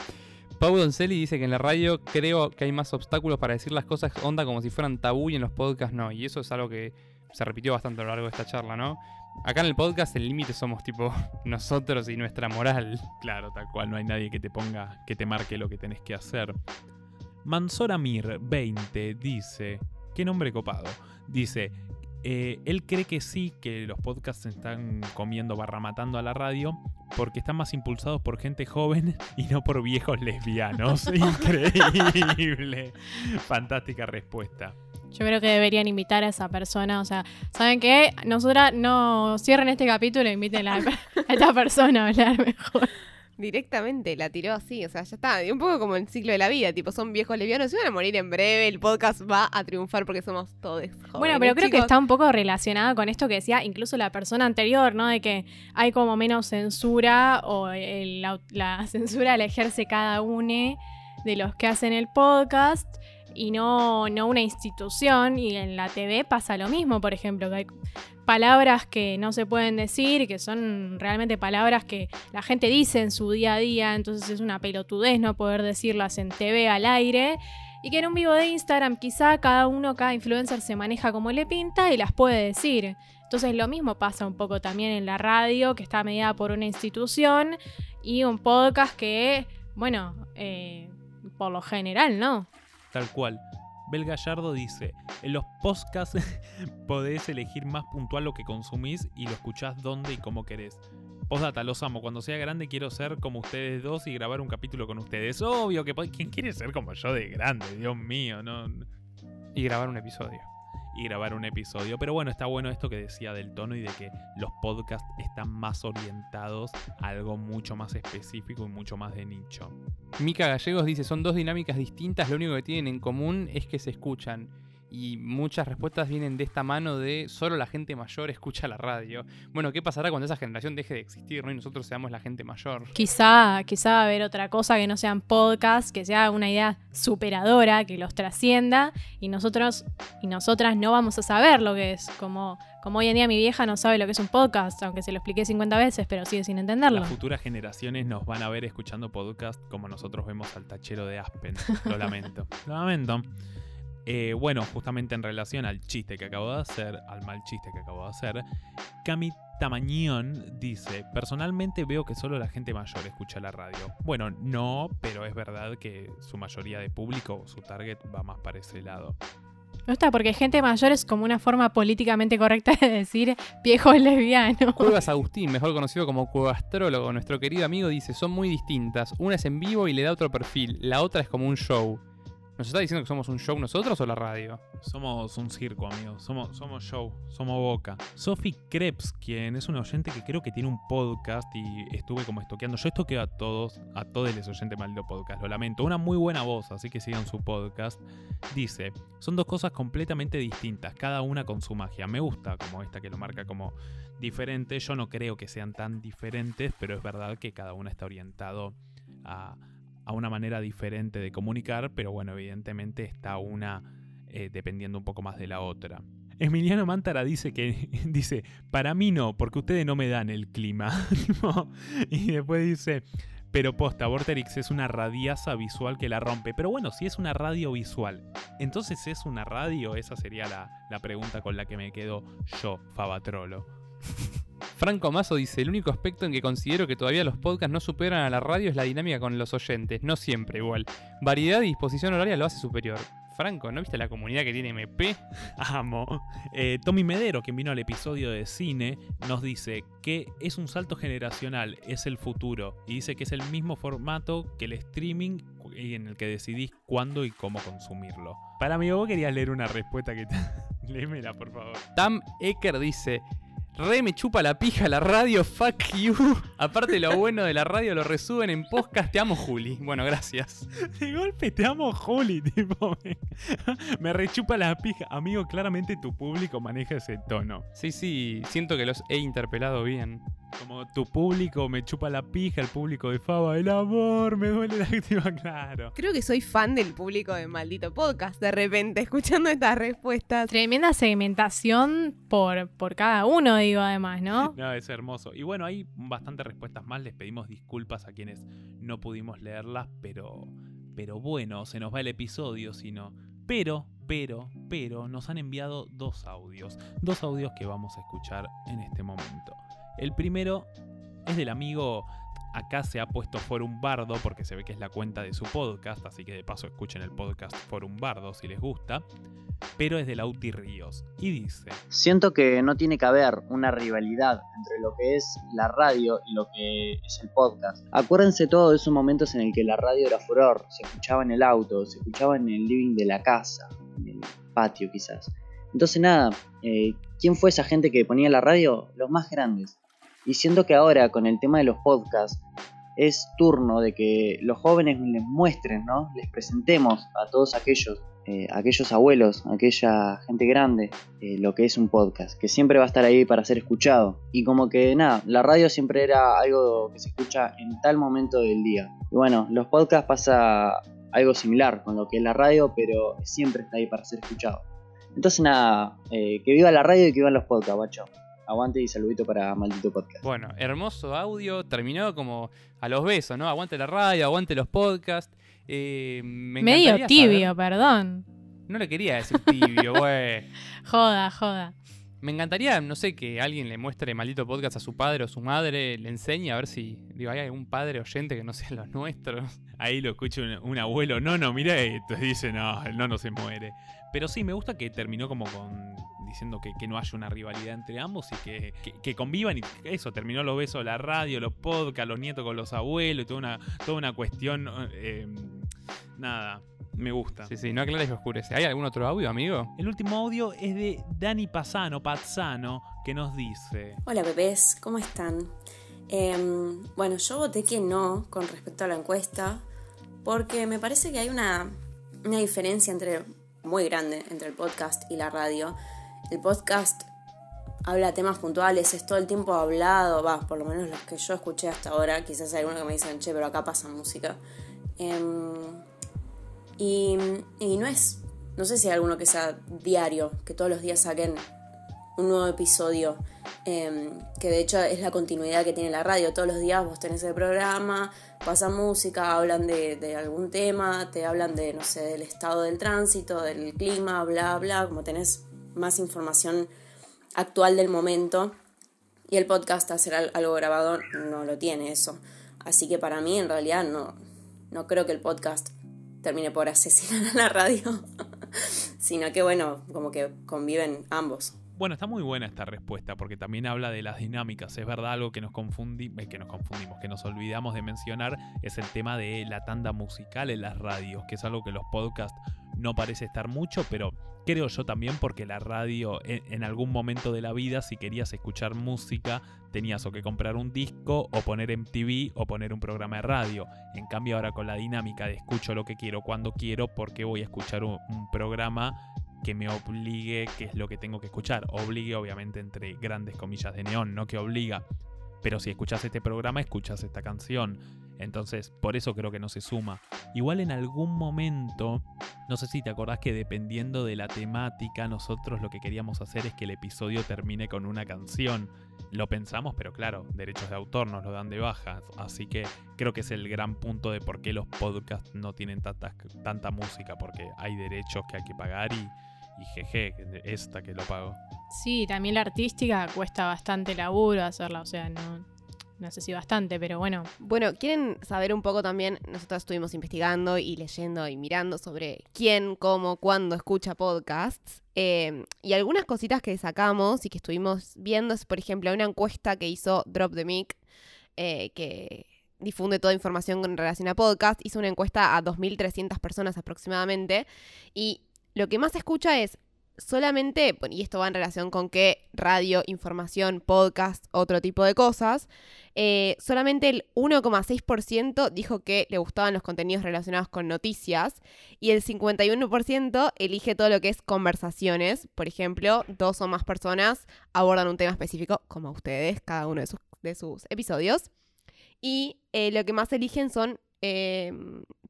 Pau Doncelli dice que en la radio creo que hay más obstáculos para decir las cosas onda como si fueran tabú y en los podcasts no. Y eso es algo que se repitió bastante a lo largo de esta charla, ¿no? Acá en el podcast el límite somos tipo nosotros y nuestra moral. Claro, tal cual, no hay nadie que te ponga, que te marque lo que tenés que hacer. Mansor Amir 20 dice, qué nombre copado, dice, eh, él cree que sí, que los podcasts se están comiendo barra matando a la radio, porque están más impulsados por gente joven y no por viejos lesbianos. Increíble. Fantástica respuesta. Yo creo que deberían invitar a esa persona. O sea, ¿saben qué? Nosotras no cierren este capítulo e inviten a, a esta persona a hablar mejor. Directamente la tiró así, o sea, ya está. Un poco como el ciclo de la vida, tipo, son viejos lesbianos, se van a morir en breve, el podcast va a triunfar porque somos todos jóvenes. Bueno, pero creo que está un poco relacionado con esto que decía incluso la persona anterior, ¿no? De que hay como menos censura o el- la, la censura la ejerce cada uno de los que hacen el podcast y no, no una institución. Y en la TV pasa lo mismo, por ejemplo, que hay palabras que no se pueden decir, que son realmente palabras que la gente dice en su día a día, entonces es una pelotudez no poder decirlas en TV al aire. Y que en un vivo de Instagram quizá cada uno, cada influencer se maneja como le pinta y las puede decir. Entonces lo mismo pasa un poco también en la radio, que está mediada por una institución, y un podcast que, bueno, eh, por lo general, ¿no? Tal cual. Bel Gallardo dice, en los podcasts podés elegir más puntual lo que consumís y lo escuchás donde y cómo querés. Postdata, los amo. Cuando sea grande quiero ser como ustedes dos y grabar un capítulo con ustedes. Obvio que ¿quién quiere ser como yo de grande? Dios mío, no. Y grabar un episodio. Y grabar un episodio. Pero bueno, está bueno esto que decía del tono y de que los podcasts están más orientados a algo mucho más específico y mucho más de nicho. Mica Gallegos dice, son dos dinámicas distintas, lo único que tienen en común es que se escuchan. Y muchas respuestas vienen de esta mano de solo la gente mayor escucha la radio. Bueno, ¿qué pasará cuando esa generación deje de existir ¿no? y nosotros seamos la gente mayor? Quizá, quizá va a haber otra cosa que no sean podcasts, que sea una idea superadora, que los trascienda, y nosotros y nosotras no vamos a saber lo que es. Como, como hoy en día mi vieja no sabe lo que es un podcast, aunque se lo expliqué 50 veces, pero sigue sin entenderlo. Las futuras generaciones nos van a ver escuchando podcast como nosotros vemos al tachero de Aspen. Lo lamento. Lo lamento. Eh, bueno, justamente en relación al chiste que acabo de hacer, al mal chiste que acabo de hacer, Cami Tamañón dice, personalmente veo que solo la gente mayor escucha la radio. Bueno, no, pero es verdad que su mayoría de público, su target, va más para ese lado. Me gusta porque gente mayor es como una forma políticamente correcta de decir viejo lesbiano. Cuevas Agustín, mejor conocido como Cuevastrólogo, nuestro querido amigo, dice, son muy distintas. Una es en vivo y le da otro perfil, la otra es como un show. ¿Nos está diciendo que somos un show nosotros o la radio? Somos un circo, amigos. Somos, somos show, somos boca. Sophie Krebs, quien es un oyente que creo que tiene un podcast y estuve como estoqueando. Yo estoqueo a todos, a todos les oyentes maldito podcast, lo lamento. Una muy buena voz, así que sigan su podcast. Dice, son dos cosas completamente distintas, cada una con su magia. Me gusta como esta que lo marca como diferente. Yo no creo que sean tan diferentes, pero es verdad que cada una está orientado a, a una manera diferente de comunicar, pero bueno, evidentemente está una eh, dependiendo un poco más de la otra. Emiliano Mántara dice que dice, para mí no, porque ustedes no me dan el clima. y después dice, pero posta, Vorterix es una radiaza visual que la rompe. Pero bueno, si es una radio visual, entonces es una radio, esa sería la, la pregunta con la que me quedo yo, Fabatrolo. Franco Mazo dice, el único aspecto en que considero que todavía los podcasts no superan a la radio es la dinámica con los oyentes, no siempre igual. Variedad y disposición horaria lo hace superior. Franco, ¿no viste la comunidad que tiene MP? Amo. Eh, Tommy Medero, quien vino al episodio de cine, nos dice que es un salto generacional, es el futuro. Y dice que es el mismo formato que el streaming y en el que decidís cuándo y cómo consumirlo. Para mí, vos querías leer una respuesta que... Léemela, por favor. Tam Ecker dice, re me chupa la pija la radio, fuck you. Aparte lo bueno de la radio lo resuben en podcast, te amo Juli. Bueno, gracias. De golpe te amo, Juli, tipo. Me, me rechupa la pija. Amigo, claramente tu público maneja ese tono. Sí, sí, siento que los he interpelado bien. Como tu público me chupa la pija, el público de Faba, el amor, me duele la activa, claro. Creo que soy fan del público de Maldito Podcast, de repente, escuchando estas respuestas. Tremenda segmentación por, por cada uno, digo, además, ¿no? No, es hermoso. Y bueno, hay bastantes respuestas más. Les pedimos disculpas a quienes no pudimos leerlas, pero. Pero bueno, se nos va el episodio, si no. Pero, pero, pero, nos han enviado dos audios. Dos audios que vamos a escuchar en este momento. El primero es del amigo. Acá se ha puesto Forum Bardo porque se ve que es la cuenta de su podcast, así que de paso escuchen el podcast Forum Bardo si les gusta. Pero es de Lauti Ríos y dice: Siento que no tiene que haber una rivalidad entre lo que es la radio y lo que es el podcast. Acuérdense todos esos momentos en el que la radio era furor, se escuchaba en el auto, se escuchaba en el living de la casa, en el patio quizás. Entonces nada, eh, ¿quién fue esa gente que ponía la radio? Los más grandes. Y siento que ahora con el tema de los podcasts, es turno de que los jóvenes les muestren, ¿no? Les presentemos a todos aquellos, eh, aquellos abuelos, aquella gente grande, eh, lo que es un podcast, que siempre va a estar ahí para ser escuchado. Y como que nada, la radio siempre era algo que se escucha en tal momento del día. Y bueno, los podcasts pasa algo similar con lo que es la radio, pero siempre está ahí para ser escuchado. Entonces nada, eh, que viva la radio y que vivan los podcasts, guacho. Aguante y saludito para Maldito Podcast. Bueno, hermoso audio, terminó como a los besos, ¿no? Aguante la radio, aguante los podcasts. Eh, me Medio tibio, saber- perdón. No le quería decir tibio, güey. Joda, joda. Me encantaría, no sé, que alguien le muestre maldito podcast a su padre o su madre, le enseñe a ver si, digo, hay algún padre oyente que no sea los nuestros. Ahí lo escucha un, un abuelo, no, no, mira esto, y dice, no, el no se muere. Pero sí, me gusta que terminó como con diciendo que, que no haya una rivalidad entre ambos y que, que- que convivan y eso, terminó los besos, la radio, los podcasts, los nietos con los abuelos, y toda una, toda una cuestión, eh, nada, me gusta. Sí, sí, no aclares que oscurece. ¿Hay algún otro audio, amigo? El último audio es de Dani Pasano, Pazzano, que nos dice... Hola bebés, ¿cómo están? Em, bueno, yo voté que no con respecto a la encuesta porque me parece que hay una, una diferencia entre, muy grande entre el podcast y la radio. El podcast habla temas puntuales, es todo el tiempo hablado, va, por lo menos los que yo escuché hasta ahora, quizás hay algunos que me dicen, che, pero acá pasa música. Em, y, y no es, no sé si hay alguno que sea diario, que todos los días saquen un nuevo episodio, eh, que de hecho es la continuidad que tiene la radio. Todos los días vos tenés el programa, pasa música, hablan de, de algún tema, te hablan de, no sé, del estado del tránsito, del clima, bla, bla, como tenés más información actual del momento. Y el podcast, hacer al- algo grabado, no lo tiene eso. Así que para mí, en realidad, no, no creo que el podcast termine por asesinar a la radio, sino que, bueno, como que conviven ambos. Bueno, está muy buena esta respuesta porque también habla de las dinámicas. Es verdad, algo que nos, confundi eh, que nos confundimos, que nos olvidamos de mencionar es el tema de la tanda musical en las radios, que es algo que los podcasts no parece estar mucho, pero creo yo también porque la radio en, en algún momento de la vida, si querías escuchar música, tenías o que comprar un disco o poner MTV o poner un programa de radio. En cambio ahora con la dinámica de escucho lo que quiero cuando quiero, porque voy a escuchar un programa que me obligue qué es lo que tengo que escuchar. Obligue, obviamente, entre grandes comillas de neón, no que obliga. Pero si escuchas este programa, escuchas esta canción. Entonces, por eso creo que no se suma. Igual en algún momento, no sé si te acordás que dependiendo de la temática, nosotros lo que queríamos hacer es que el episodio termine con una canción. Lo pensamos, pero claro, derechos de autor nos lo dan de baja. Así que creo que es el gran punto de por qué los podcasts no tienen tanta, tanta música, porque hay derechos que hay que pagar y, y jeje, esta que lo pago. Sí, también la artística cuesta bastante laburo hacerla, o sea, no, no sé si bastante, pero bueno. Bueno, ¿quieren saber un poco también? Nosotros estuvimos investigando y leyendo y mirando sobre quién, cómo, cuándo escucha podcasts. Eh, y algunas cositas que sacamos y que estuvimos viendo es, por ejemplo, una encuesta que hizo Drop the Mic, eh, que difunde toda información con relación a podcast. Hizo una encuesta a 2.300 personas aproximadamente. Y lo que más se escucha es solamente, y esto va en relación con que radio, información, podcast, otro tipo de cosas, eh, solamente el 1,6% dijo que le gustaban los contenidos relacionados con noticias y el 51% elige todo lo que es conversaciones. Por ejemplo, dos o más personas abordan un tema específico, como ustedes, cada uno de sus, de sus episodios. Y eh, lo que más eligen son eh,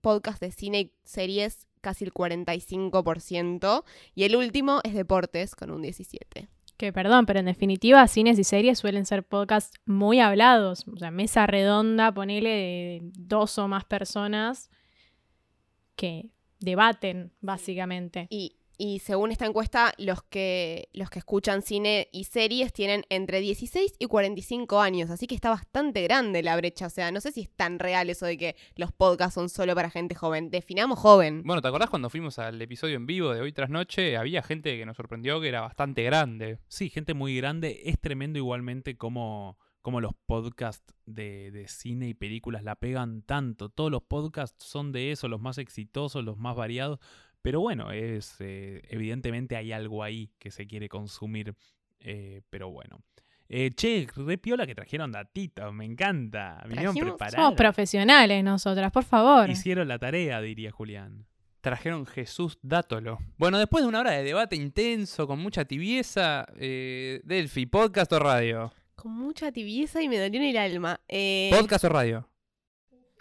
podcasts de cine y series, casi el 45%. Y el último es deportes, con un 17%. Que perdón, pero en definitiva, cines y series suelen ser podcasts muy hablados. O sea, mesa redonda, ponele de dos o más personas que debaten, básicamente. Y, y según esta encuesta, los que, los que escuchan cine y series tienen entre 16 y 45 años, así que está bastante grande la brecha. O sea, no sé si es tan real eso de que los podcasts son solo para gente joven. Definamos joven. Bueno, ¿te acordás cuando fuimos al episodio en vivo de hoy tras noche? Había gente que nos sorprendió que era bastante grande. Sí, gente muy grande. Es tremendo igualmente como, como los podcasts de, de cine y películas la pegan tanto. Todos los podcasts son de eso, los más exitosos, los más variados. Pero bueno, es eh, evidentemente hay algo ahí que se quiere consumir. eh, pero bueno. Eh, che, re piola que trajeron datitos, me encanta. Vinieron Trajimos- preparados. Somos profesionales nosotras, por favor. Hicieron la tarea, diría Julián. Trajeron Jesús Dátolo. Bueno, después de una hora de debate intenso, con mucha tibieza, eh, Delphi, podcast o radio. Con mucha tibieza y me dolió en el alma. Eh, Podcast o radio.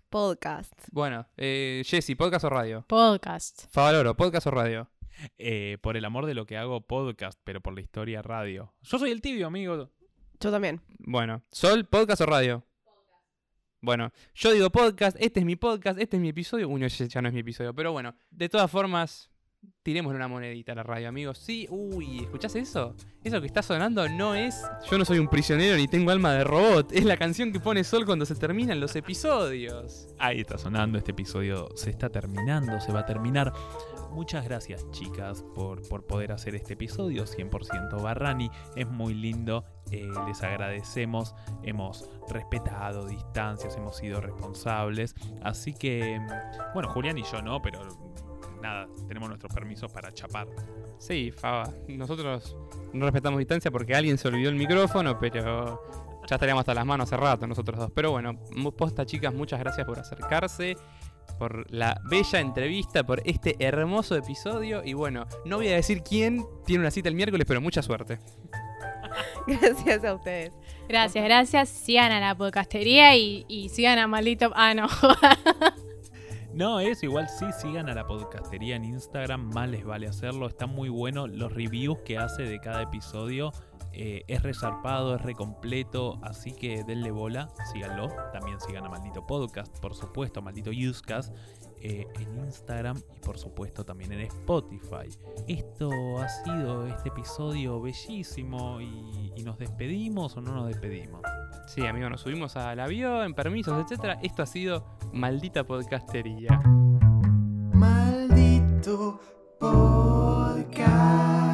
Podcast. Bueno, eh, Jessy, podcast o radio. Podcast. Favaloro, podcast o radio. Eh, por el amor de lo que hago, podcast, pero por la historia, radio. Yo soy el tibio, amigo. Yo también. Bueno, Sol, podcast o radio. Bueno, yo digo podcast, este es mi podcast, este es mi episodio. Uy, no, ya no es mi episodio, pero bueno, de todas formas, tiremos una monedita a la radio, amigos. Sí, uy, ¿escuchás eso? Eso que está sonando no es Yo no soy un prisionero ni tengo alma de robot, es la canción que pone Sol cuando se terminan los episodios. Ahí está sonando, este episodio se está terminando, se va a terminar. Muchas gracias chicas por, por poder hacer este episodio 100% Barrani. Es muy lindo, eh, les agradecemos, hemos respetado distancias, hemos sido responsables. Así que, mm, bueno, Julián y yo no, pero nada, tenemos nuestros permisos para chapar. Sí, Faba, nosotros no respetamos distancia porque alguien se olvidó el micrófono, pero ya estaríamos hasta las manos hace rato nosotros dos. Pero bueno, posta chicas, muchas gracias por acercarse, por la bella entrevista, por este hermoso episodio. Y bueno, no voy a decir quién tiene una cita el miércoles, pero mucha suerte. Gracias a ustedes. Gracias, gracias. Sigan a la podcastería y, y sigan a Maldito. Ah, no. No, eso igual sí, sigan a la podcastería en Instagram, más les vale hacerlo, está muy bueno, los reviews que hace de cada episodio eh, es resarpado, es recompleto, así que denle bola, síganlo, también sigan a Maldito Podcast, por supuesto, Maldito Usecast, eh, en Instagram y por supuesto también en Spotify. Esto ha sido este episodio bellísimo y, y nos despedimos o no nos despedimos. Sí, amigos, nos subimos al avión, permisos, etcétera. Esto ha sido maldita podcastería. Maldito podcast.